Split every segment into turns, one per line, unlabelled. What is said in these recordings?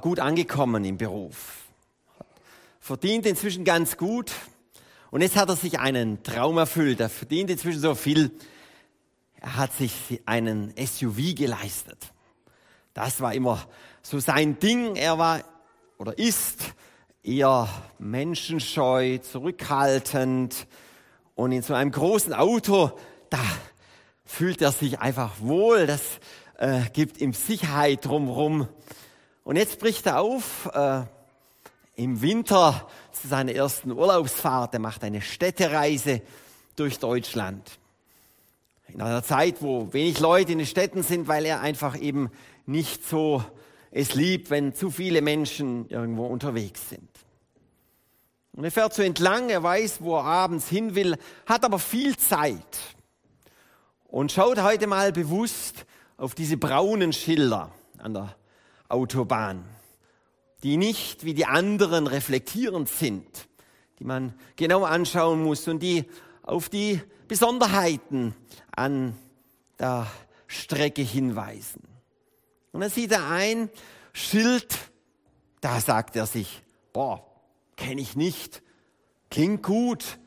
gut angekommen im Beruf, verdient inzwischen ganz gut und jetzt hat er sich einen Traum erfüllt. Er verdient inzwischen so viel. Er hat sich einen SUV geleistet. Das war immer so sein Ding. Er war oder ist eher menschenscheu, zurückhaltend und in so einem großen Auto, da fühlt er sich einfach wohl. Das äh, gibt ihm Sicherheit drumherum. Und jetzt bricht er auf äh, im Winter zu seiner ersten Urlaubsfahrt. Er macht eine Städtereise durch Deutschland. In einer Zeit, wo wenig Leute in den Städten sind, weil er einfach eben nicht so es liebt, wenn zu viele Menschen irgendwo unterwegs sind. Und er fährt so entlang, er weiß, wo er abends hin will, hat aber viel Zeit und schaut heute mal bewusst auf diese braunen Schilder an der Autobahn, die nicht wie die anderen reflektierend sind, die man genau anschauen muss und die auf die Besonderheiten an der Strecke hinweisen. Und dann sieht er ein Schild, da sagt er sich, boah, kenne ich nicht, klingt gut,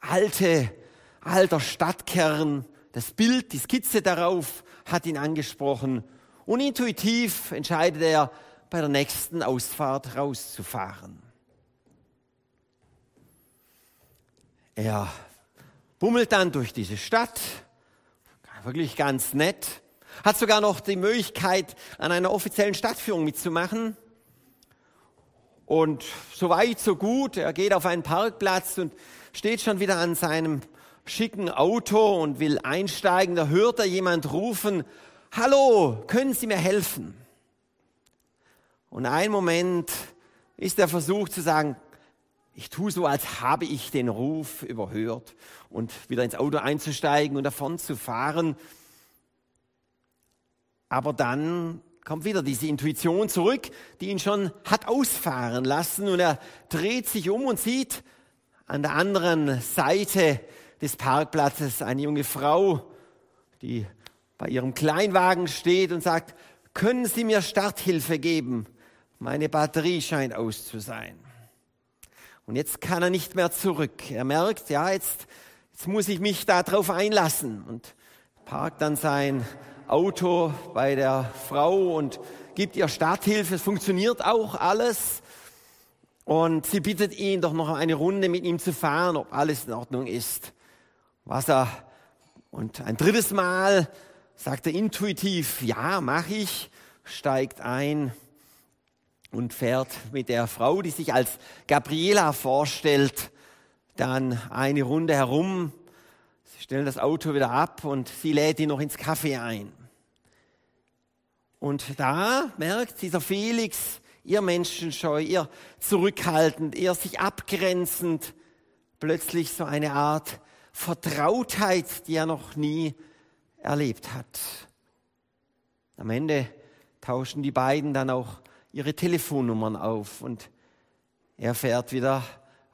alte, alter Stadtkern, das Bild, die Skizze darauf hat ihn angesprochen und intuitiv entscheidet er, bei der nächsten Ausfahrt rauszufahren. Er bummelt dann durch diese Stadt, wirklich ganz nett, hat sogar noch die Möglichkeit, an einer offiziellen Stadtführung mitzumachen. Und so weit, so gut. Er geht auf einen Parkplatz und steht schon wieder an seinem schicken Auto und will einsteigen, da hört er jemand rufen, Hallo, können Sie mir helfen? Und ein Moment ist der Versuch zu sagen, ich tue so, als habe ich den Ruf überhört und wieder ins Auto einzusteigen und davon zu fahren. Aber dann kommt wieder diese Intuition zurück, die ihn schon hat ausfahren lassen und er dreht sich um und sieht an der anderen Seite des Parkplatzes eine junge Frau, die bei ihrem Kleinwagen steht und sagt, können Sie mir Starthilfe geben? Meine Batterie scheint aus zu sein. Und jetzt kann er nicht mehr zurück. Er merkt, ja, jetzt, jetzt muss ich mich darauf einlassen und parkt dann sein Auto bei der Frau und gibt ihr Starthilfe. Es funktioniert auch alles. Und sie bittet ihn doch noch eine Runde mit ihm zu fahren, ob alles in Ordnung ist was er, und ein drittes Mal sagt er intuitiv, ja, mach ich, steigt ein und fährt mit der Frau, die sich als Gabriela vorstellt, dann eine Runde herum. Sie stellen das Auto wieder ab und sie lädt ihn noch ins Café ein. Und da merkt dieser Felix, ihr Menschenscheu, ihr zurückhaltend, ihr sich abgrenzend, plötzlich so eine Art Vertrautheit, die er noch nie erlebt hat. Am Ende tauschen die beiden dann auch ihre Telefonnummern auf und er fährt wieder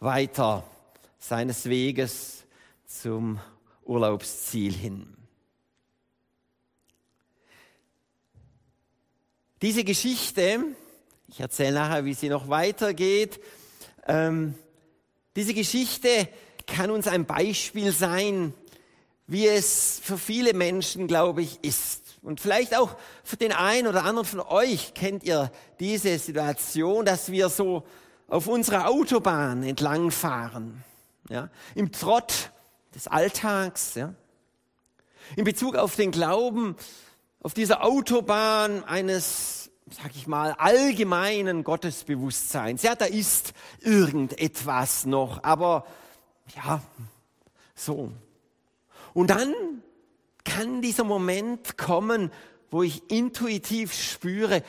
weiter seines Weges zum Urlaubsziel hin. Diese Geschichte, ich erzähle nachher, wie sie noch weitergeht, ähm, diese Geschichte kann uns ein Beispiel sein, wie es für viele Menschen, glaube ich, ist. Und vielleicht auch für den einen oder anderen von euch kennt ihr diese Situation, dass wir so auf unserer Autobahn entlangfahren, ja, im Trott des Alltags, ja, in Bezug auf den Glauben, auf dieser Autobahn eines, sag ich mal, allgemeinen Gottesbewusstseins. Ja, da ist irgendetwas noch, aber ja, so. Und dann kann dieser Moment kommen, wo ich intuitiv spüre,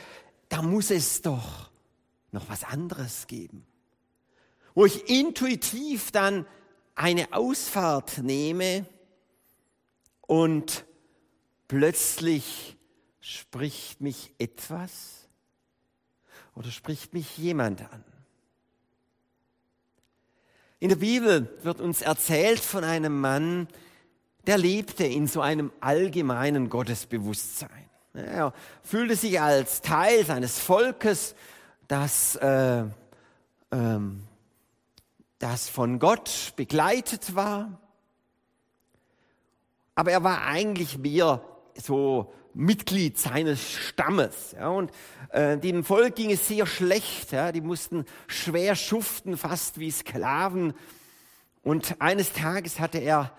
da muss es doch noch was anderes geben. Wo ich intuitiv dann eine Ausfahrt nehme und plötzlich spricht mich etwas oder spricht mich jemand an. In der Bibel wird uns erzählt von einem Mann, der lebte in so einem allgemeinen Gottesbewusstsein. Er fühlte sich als Teil seines Volkes, das, äh, ähm, das von Gott begleitet war. Aber er war eigentlich mehr so Mitglied seines Stammes. Ja, und äh, dem Volk ging es sehr schlecht. Ja, die mussten schwer schuften, fast wie Sklaven. Und eines Tages hatte er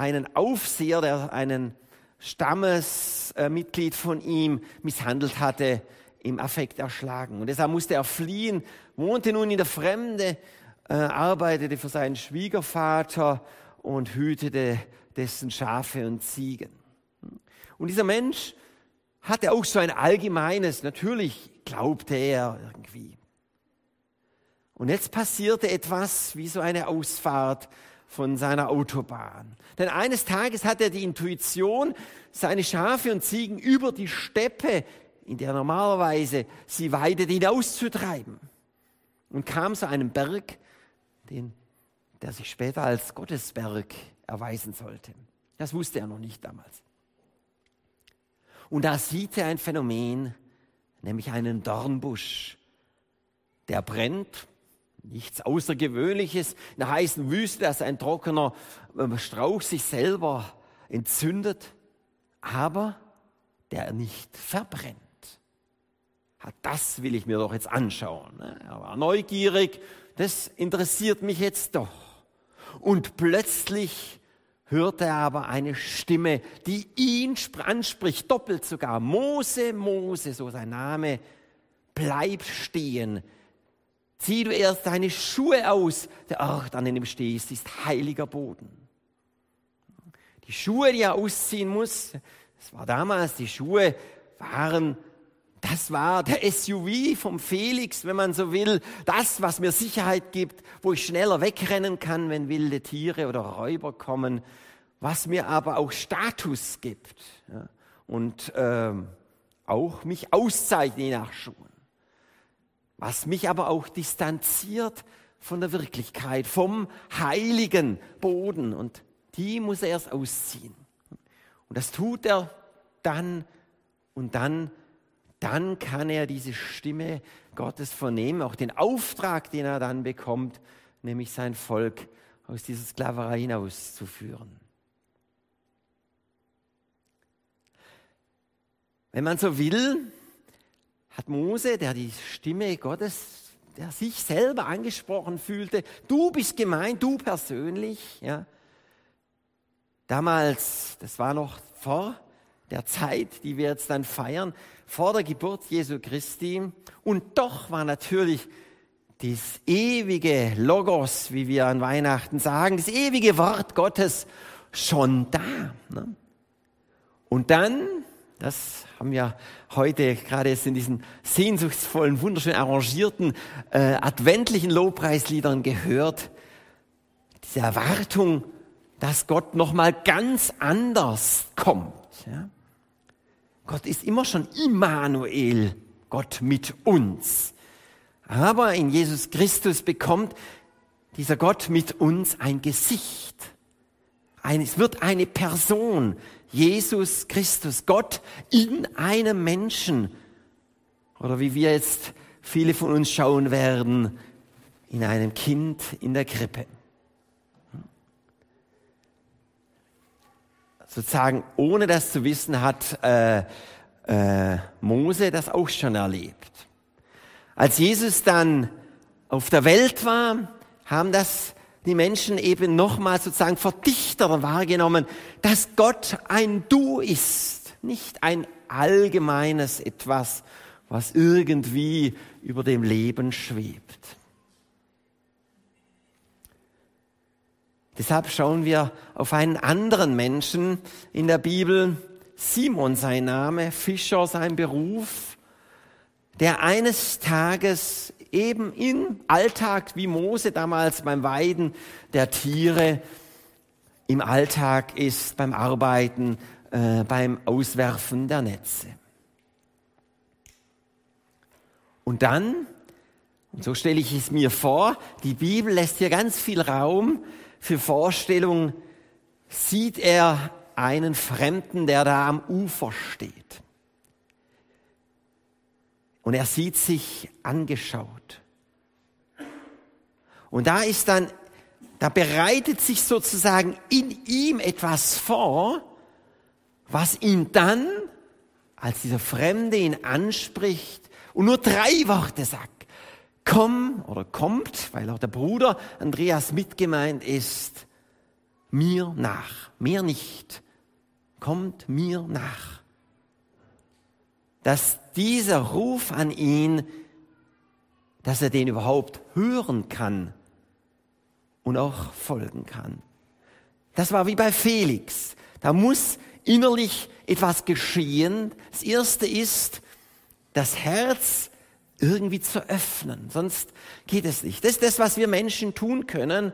einen Aufseher, der einen Stammesmitglied von ihm misshandelt hatte, im Affekt erschlagen. Und deshalb musste er fliehen, wohnte nun in der Fremde, äh, arbeitete für seinen Schwiegervater und hütete dessen Schafe und Ziegen. Und dieser Mensch hatte auch so ein allgemeines, natürlich glaubte er irgendwie. Und jetzt passierte etwas wie so eine Ausfahrt von seiner Autobahn. Denn eines Tages hat er die Intuition, seine Schafe und Ziegen über die Steppe, in der normalerweise sie weidet, hinauszutreiben. Und kam zu einem Berg, den, der sich später als Gottesberg erweisen sollte. Das wusste er noch nicht damals. Und da sieht er ein Phänomen, nämlich einen Dornbusch, der brennt. Nichts Außergewöhnliches in der heißen Wüste, dass ein trockener ähm, Strauch sich selber entzündet, aber der nicht verbrennt. Das will ich mir doch jetzt anschauen. Ne? Er war neugierig, das interessiert mich jetzt doch. Und plötzlich hörte er aber eine Stimme, die ihn anspricht, doppelt sogar. Mose, Mose, so sein Name, bleib stehen. Zieh du erst deine Schuhe aus. Der Ort, an dem du stehst, ist heiliger Boden. Die Schuhe, die er ausziehen muss, das war damals, die Schuhe waren das war der SUV vom Felix, wenn man so will. Das, was mir Sicherheit gibt, wo ich schneller wegrennen kann, wenn wilde Tiere oder Räuber kommen. Was mir aber auch Status gibt ja, und ähm, auch mich auszeichnet nach Schuhen. Was mich aber auch distanziert von der Wirklichkeit, vom heiligen Boden. Und die muss er erst ausziehen. Und das tut er dann und dann dann kann er diese Stimme Gottes vernehmen, auch den Auftrag, den er dann bekommt, nämlich sein Volk aus dieser Sklaverei hinauszuführen. Wenn man so will, hat Mose, der die Stimme Gottes, der sich selber angesprochen fühlte, du bist gemeint, du persönlich, ja. Damals, das war noch vor der Zeit, die wir jetzt dann feiern, vor der Geburt Jesu Christi. Und doch war natürlich das ewige Logos, wie wir an Weihnachten sagen, das ewige Wort Gottes schon da. Ne? Und dann, das haben wir heute gerade jetzt in diesen sehnsuchtsvollen, wunderschön arrangierten, äh, adventlichen Lobpreisliedern gehört, diese Erwartung, dass Gott nochmal ganz anders kommt. Ja? Gott ist immer schon Immanuel, Gott mit uns. Aber in Jesus Christus bekommt dieser Gott mit uns ein Gesicht. Ein, es wird eine Person, Jesus Christus, Gott in einem Menschen. Oder wie wir jetzt viele von uns schauen werden, in einem Kind in der Krippe. sozusagen ohne das zu wissen, hat äh, äh, Mose das auch schon erlebt. Als Jesus dann auf der Welt war, haben das die Menschen eben nochmal sozusagen verdichter wahrgenommen, dass Gott ein Du ist, nicht ein allgemeines etwas, was irgendwie über dem Leben schwebt. Deshalb schauen wir auf einen anderen Menschen in der Bibel, Simon sein Name, Fischer sein Beruf, der eines Tages eben im Alltag wie Mose damals beim Weiden der Tiere im Alltag ist, beim Arbeiten, äh, beim Auswerfen der Netze. Und dann, und so stelle ich es mir vor, die Bibel lässt hier ganz viel Raum für Vorstellung sieht er einen Fremden, der da am Ufer steht. Und er sieht sich angeschaut. Und da ist dann, da bereitet sich sozusagen in ihm etwas vor, was ihn dann, als dieser Fremde ihn anspricht und nur drei Worte sagt, komm oder kommt, weil auch der Bruder Andreas mitgemeint ist, mir nach, mehr nicht, kommt mir nach. Dass dieser Ruf an ihn, dass er den überhaupt hören kann und auch folgen kann. Das war wie bei Felix. Da muss innerlich etwas geschehen. Das erste ist, das Herz irgendwie zu öffnen. Sonst geht es nicht. Das ist das, was wir Menschen tun können.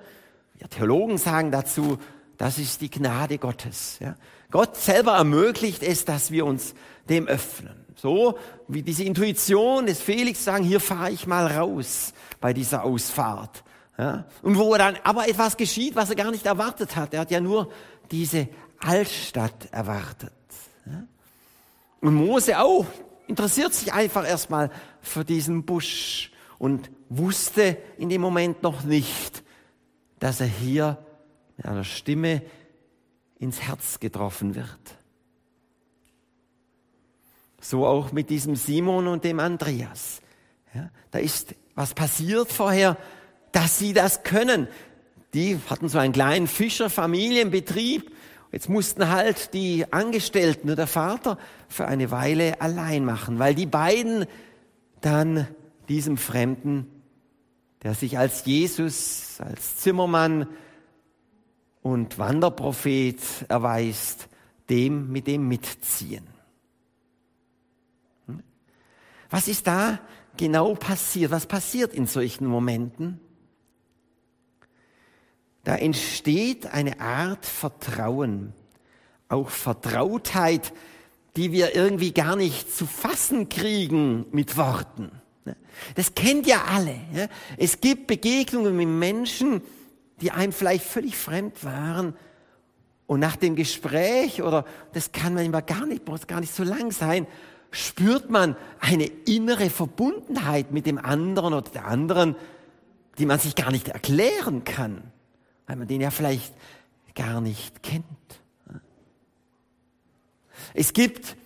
Wir Theologen sagen dazu, das ist die Gnade Gottes. Ja? Gott selber ermöglicht es, dass wir uns dem öffnen. So wie diese Intuition des Felix sagen, hier fahre ich mal raus bei dieser Ausfahrt. Ja? Und wo dann aber etwas geschieht, was er gar nicht erwartet hat. Er hat ja nur diese Altstadt erwartet. Ja? Und Mose auch interessiert sich einfach erstmal für diesen Busch und wusste in dem Moment noch nicht, dass er hier mit einer Stimme ins Herz getroffen wird. So auch mit diesem Simon und dem Andreas. Ja, da ist was passiert vorher, dass sie das können. Die hatten so einen kleinen Fischerfamilienbetrieb. Jetzt mussten halt die Angestellten oder der Vater für eine Weile allein machen, weil die beiden dann diesem Fremden, der sich als Jesus, als Zimmermann und Wanderprophet erweist, dem mit dem mitziehen. Was ist da genau passiert? Was passiert in solchen Momenten? Da entsteht eine Art Vertrauen, auch Vertrautheit, die wir irgendwie gar nicht zu fassen kriegen mit Worten. Das kennt ja alle. Es gibt Begegnungen mit Menschen, die einem vielleicht völlig fremd waren. Und nach dem Gespräch, oder das kann man immer gar nicht, muss gar nicht so lang sein, spürt man eine innere Verbundenheit mit dem anderen oder der anderen, die man sich gar nicht erklären kann, weil man den ja vielleicht gar nicht kennt. Es gibt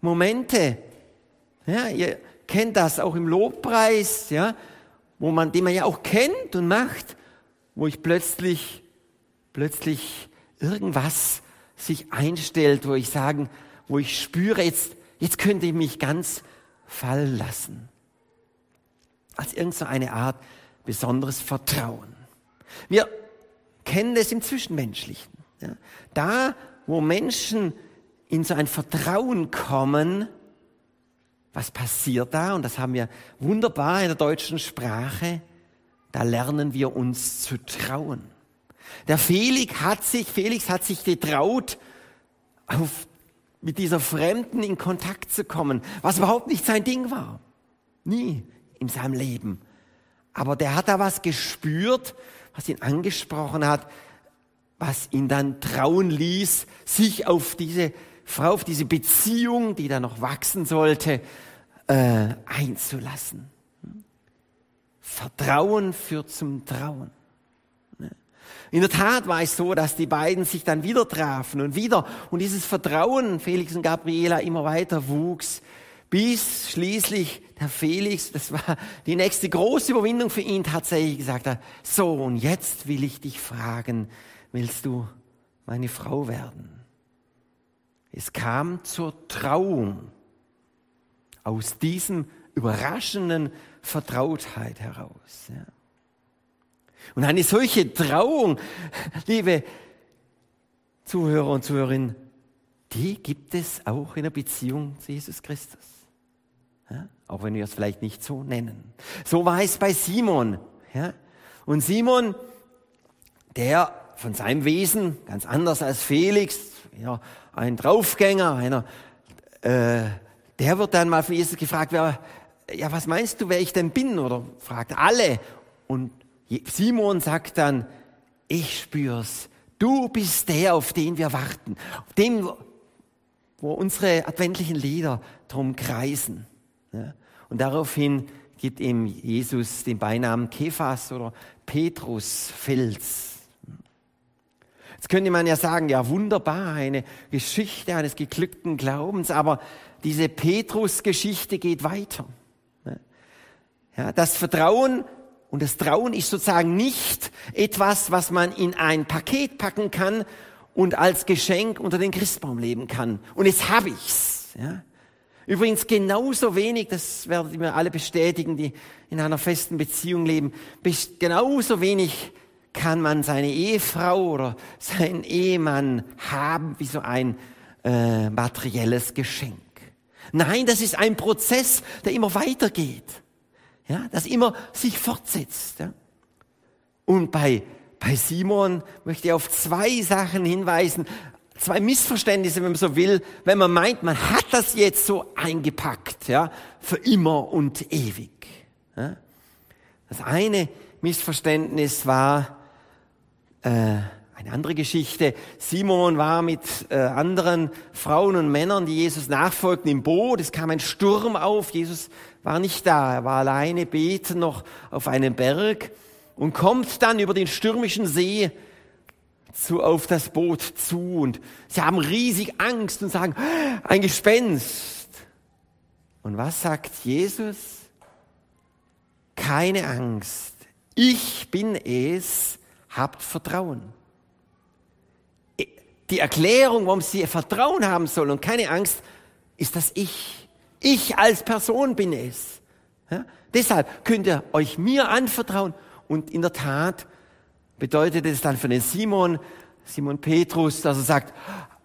Momente, ja, ihr kennt das auch im Lobpreis, ja, wo man, den man ja auch kennt und macht, wo ich plötzlich, plötzlich irgendwas sich einstellt, wo ich sagen, wo ich spüre, jetzt, jetzt könnte ich mich ganz fallen lassen. Als irgendeine so Art besonderes Vertrauen. Wir kennen das im Zwischenmenschlichen. Ja. Da, wo Menschen in so ein Vertrauen kommen, was passiert da? Und das haben wir wunderbar in der deutschen Sprache da lernen wir uns zu trauen. Der Felix hat sich, Felix hat sich getraut, auf, mit dieser Fremden in Kontakt zu kommen, was überhaupt nicht sein Ding war. Nie in seinem Leben. Aber der hat da was gespürt, was ihn angesprochen hat, was ihn dann trauen ließ, sich auf diese Frau, auf diese Beziehung, die da noch wachsen sollte, äh, einzulassen. Vertrauen führt zum Trauen. In der Tat war es so, dass die beiden sich dann wieder trafen und wieder und dieses Vertrauen Felix und Gabriela immer weiter wuchs, bis schließlich der Felix, das war die nächste große Überwindung für ihn, tatsächlich gesagt hat, so und jetzt will ich dich fragen, willst du meine Frau werden? Es kam zur Trauung aus diesem überraschenden Vertrautheit heraus. Ja. Und eine solche Trauung, liebe Zuhörer und Zuhörerinnen, die gibt es auch in der Beziehung zu Jesus Christus. Ja, auch wenn wir es vielleicht nicht so nennen. So war es bei Simon. Ja. Und Simon, der von seinem Wesen ganz anders als Felix, ja, ein Draufgänger, einer, äh, der wird dann mal von Jesus gefragt, wer, ja, was meinst du, wer ich denn bin? Oder fragt alle. Und Simon sagt dann, ich spür's. Du bist der, auf den wir warten. Auf den, wo unsere adventlichen Lieder drum kreisen. Und daraufhin gibt ihm Jesus den Beinamen Kephas oder Petrus, Fels. Jetzt könnte man ja sagen, ja wunderbar, eine Geschichte eines geglückten Glaubens, aber diese Petrus-Geschichte geht weiter. Ja, das Vertrauen und das Trauen ist sozusagen nicht etwas, was man in ein Paket packen kann und als Geschenk unter den Christbaum leben kann. Und jetzt habe ich's. Ja. Übrigens genauso wenig, das werdet ihr mir alle bestätigen, die in einer festen Beziehung leben, genauso wenig kann man seine Ehefrau oder seinen Ehemann haben wie so ein äh, materielles Geschenk. Nein, das ist ein Prozess, der immer weitergeht ja, das immer sich fortsetzt. Ja. Und bei, bei Simon möchte ich auf zwei Sachen hinweisen, zwei Missverständnisse, wenn man so will, wenn man meint, man hat das jetzt so eingepackt, ja, für immer und ewig. Ja. Das eine Missverständnis war äh, eine andere Geschichte. Simon war mit äh, anderen Frauen und Männern, die Jesus nachfolgten, im Boot. Es kam ein Sturm auf. Jesus war nicht da, er war alleine beten noch auf einem Berg und kommt dann über den stürmischen See zu, auf das Boot zu und sie haben riesig Angst und sagen, ein Gespenst. Und was sagt Jesus? Keine Angst, ich bin es, habt Vertrauen. Die Erklärung, warum sie Vertrauen haben sollen und keine Angst, ist das Ich. Ich als Person bin es. Ja? Deshalb könnt ihr euch mir anvertrauen. Und in der Tat bedeutet es dann für den Simon, Simon Petrus, dass er sagt,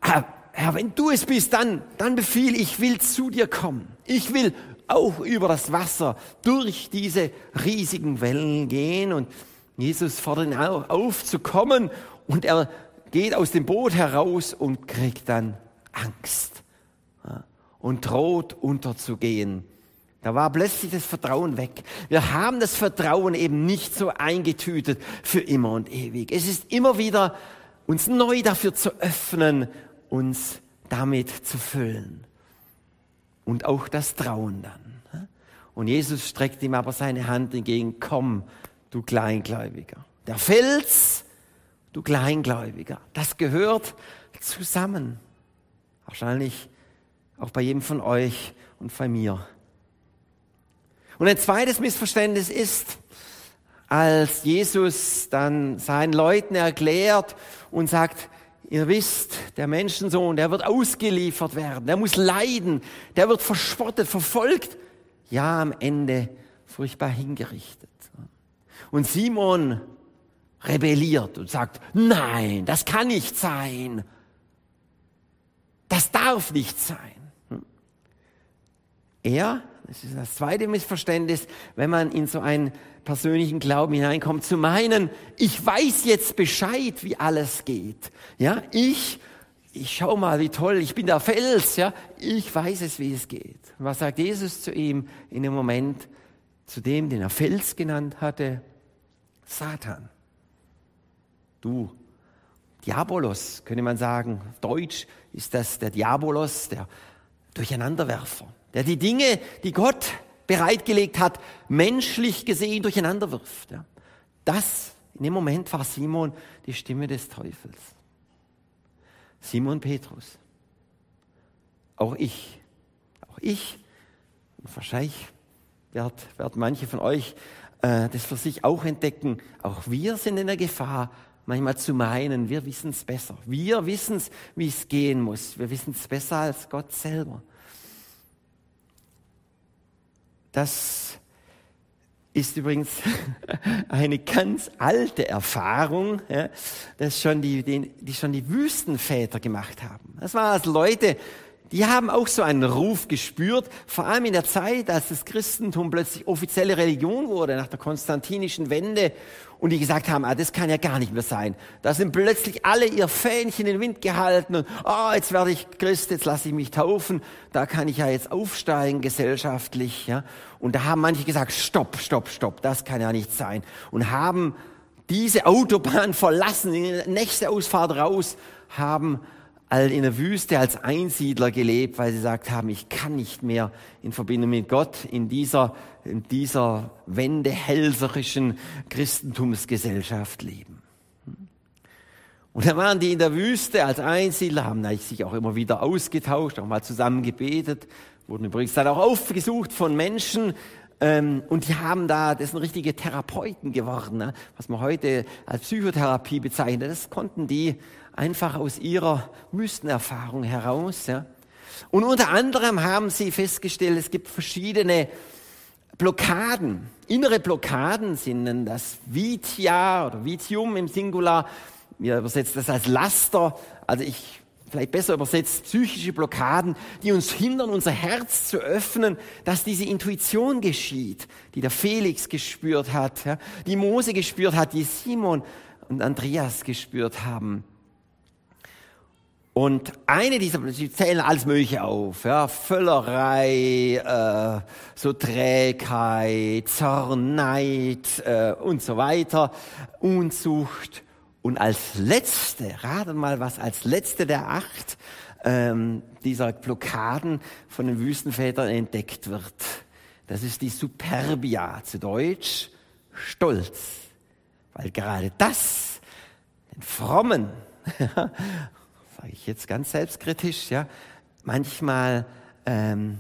Herr, wenn du es bist, dann, dann befiehl ich, will zu dir kommen. Ich will auch über das Wasser durch diese riesigen Wellen gehen. Und Jesus fordert ihn auf zu kommen und er geht aus dem Boot heraus und kriegt dann Angst und droht unterzugehen. Da war plötzlich das Vertrauen weg. Wir haben das Vertrauen eben nicht so eingetütet für immer und ewig. Es ist immer wieder uns neu dafür zu öffnen, uns damit zu füllen. Und auch das Trauen dann. Und Jesus streckt ihm aber seine Hand entgegen, komm, du Kleingläubiger. Der Fels, du Kleingläubiger. Das gehört zusammen. Wahrscheinlich auch bei jedem von euch und bei mir. Und ein zweites Missverständnis ist, als Jesus dann seinen Leuten erklärt und sagt, ihr wisst, der Menschensohn, der wird ausgeliefert werden, der muss leiden, der wird verspottet, verfolgt, ja am Ende furchtbar hingerichtet. Und Simon rebelliert und sagt, nein, das kann nicht sein. Das darf nicht sein. Er, das ist das zweite Missverständnis, wenn man in so einen persönlichen Glauben hineinkommt, zu meinen, ich weiß jetzt Bescheid, wie alles geht. Ja, ich, ich schau mal, wie toll, ich bin der Fels, ja, ich weiß es, wie es geht. Was sagt Jesus zu ihm in dem Moment, zu dem, den er Fels genannt hatte? Satan. Du, Diabolos, könnte man sagen. Deutsch ist das der Diabolos, der Durcheinanderwerfer der die Dinge, die Gott bereitgelegt hat, menschlich gesehen durcheinander wirft. Ja. Das, in dem Moment war Simon die Stimme des Teufels. Simon Petrus. Auch ich. Auch ich. Und wahrscheinlich wird, wird manche von euch äh, das für sich auch entdecken. Auch wir sind in der Gefahr, manchmal zu meinen, wir wissen es besser. Wir wissen es, wie es gehen muss. Wir wissen es besser als Gott selber. Das ist übrigens eine ganz alte Erfahrung, ja, das schon die, die, die schon die Wüstenväter gemacht haben. Das waren also Leute, die haben auch so einen Ruf gespürt, vor allem in der Zeit, als das Christentum plötzlich offizielle Religion wurde, nach der konstantinischen Wende, und die gesagt haben, ah, das kann ja gar nicht mehr sein. Da sind plötzlich alle ihr Fähnchen in den Wind gehalten und, ah, oh, jetzt werde ich Christ, jetzt lasse ich mich taufen, da kann ich ja jetzt aufsteigen gesellschaftlich, ja. Und da haben manche gesagt, stopp, stopp, stopp, das kann ja nicht sein. Und haben diese Autobahn verlassen, in die nächste Ausfahrt raus, haben in der Wüste als Einsiedler gelebt, weil sie gesagt haben, ich kann nicht mehr in Verbindung mit Gott in dieser, in dieser wendehälserischen Christentumsgesellschaft leben. Und da waren die in der Wüste als Einsiedler, haben sich auch immer wieder ausgetauscht, auch mal zusammen gebetet, wurden übrigens dann auch aufgesucht von Menschen, ähm, und die haben da, das sind richtige Therapeuten geworden, ne? was man heute als Psychotherapie bezeichnet. Das konnten die einfach aus ihrer Wüstenerfahrung heraus. Ja? Und unter anderem haben sie festgestellt, es gibt verschiedene Blockaden. Innere Blockaden sind das Vitia oder Vitium im Singular. Wir übersetzen das als Laster. Also ich vielleicht besser übersetzt, psychische Blockaden, die uns hindern, unser Herz zu öffnen, dass diese Intuition geschieht, die der Felix gespürt hat, die Mose gespürt hat, die Simon und Andreas gespürt haben. Und eine dieser, sie zählen alles Mögliche auf, ja, Völlerei, äh, so Trägheit, Zorn, Neid äh, und so weiter, Unzucht und als letzte, raten mal, was als letzte der acht ähm, dieser Blockaden von den Wüstenvätern entdeckt wird. Das ist die Superbia, zu Deutsch Stolz. Weil gerade das, den Frommen, sage ich jetzt ganz selbstkritisch, ja, manchmal ähm,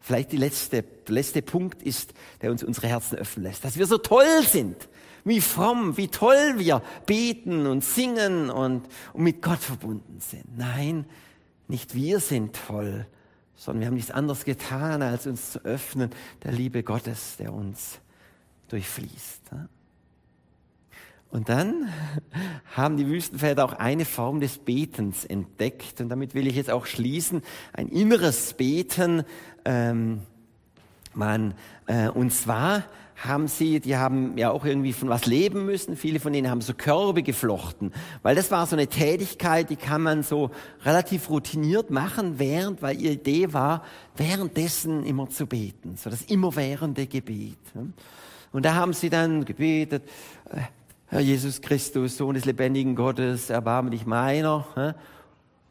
vielleicht die letzte, der letzte Punkt ist, der uns unsere Herzen öffnen lässt, dass wir so toll sind, wie fromm, wie toll wir beten und singen und, und mit Gott verbunden sind. Nein, nicht wir sind toll, sondern wir haben nichts anderes getan, als uns zu öffnen der Liebe Gottes, der uns durchfließt. Und dann haben die Wüstenväter auch eine Form des Betens entdeckt. Und damit will ich jetzt auch schließen. Ein inneres Beten. Ähm, man, äh, und zwar haben sie, die haben ja auch irgendwie von was leben müssen. Viele von denen haben so Körbe geflochten, weil das war so eine Tätigkeit, die kann man so relativ routiniert machen, während, weil ihre Idee war, währenddessen immer zu beten, so das immerwährende Gebet. Und da haben sie dann gebetet, äh, Herr Jesus Christus, Sohn des lebendigen Gottes, erbarme dich meiner.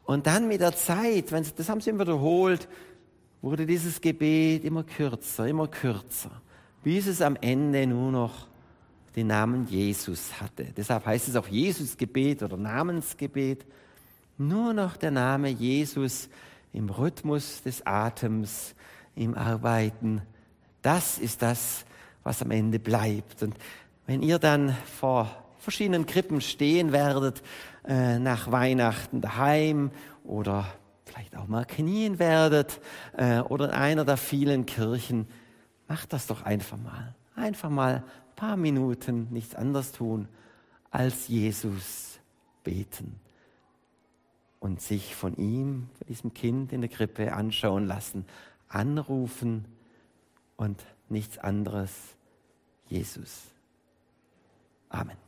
Und dann mit der Zeit, das haben sie immer wiederholt, wurde dieses Gebet immer kürzer, immer kürzer bis es am Ende nur noch den Namen Jesus hatte. Deshalb heißt es auch Jesusgebet oder Namensgebet. Nur noch der Name Jesus im Rhythmus des Atems, im Arbeiten. Das ist das, was am Ende bleibt. Und wenn ihr dann vor verschiedenen Krippen stehen werdet, äh, nach Weihnachten daheim oder vielleicht auch mal knien werdet äh, oder in einer der vielen Kirchen, Mach das doch einfach mal. Einfach mal ein paar Minuten nichts anderes tun, als Jesus beten und sich von ihm, von diesem Kind in der Krippe anschauen lassen, anrufen und nichts anderes, Jesus. Amen.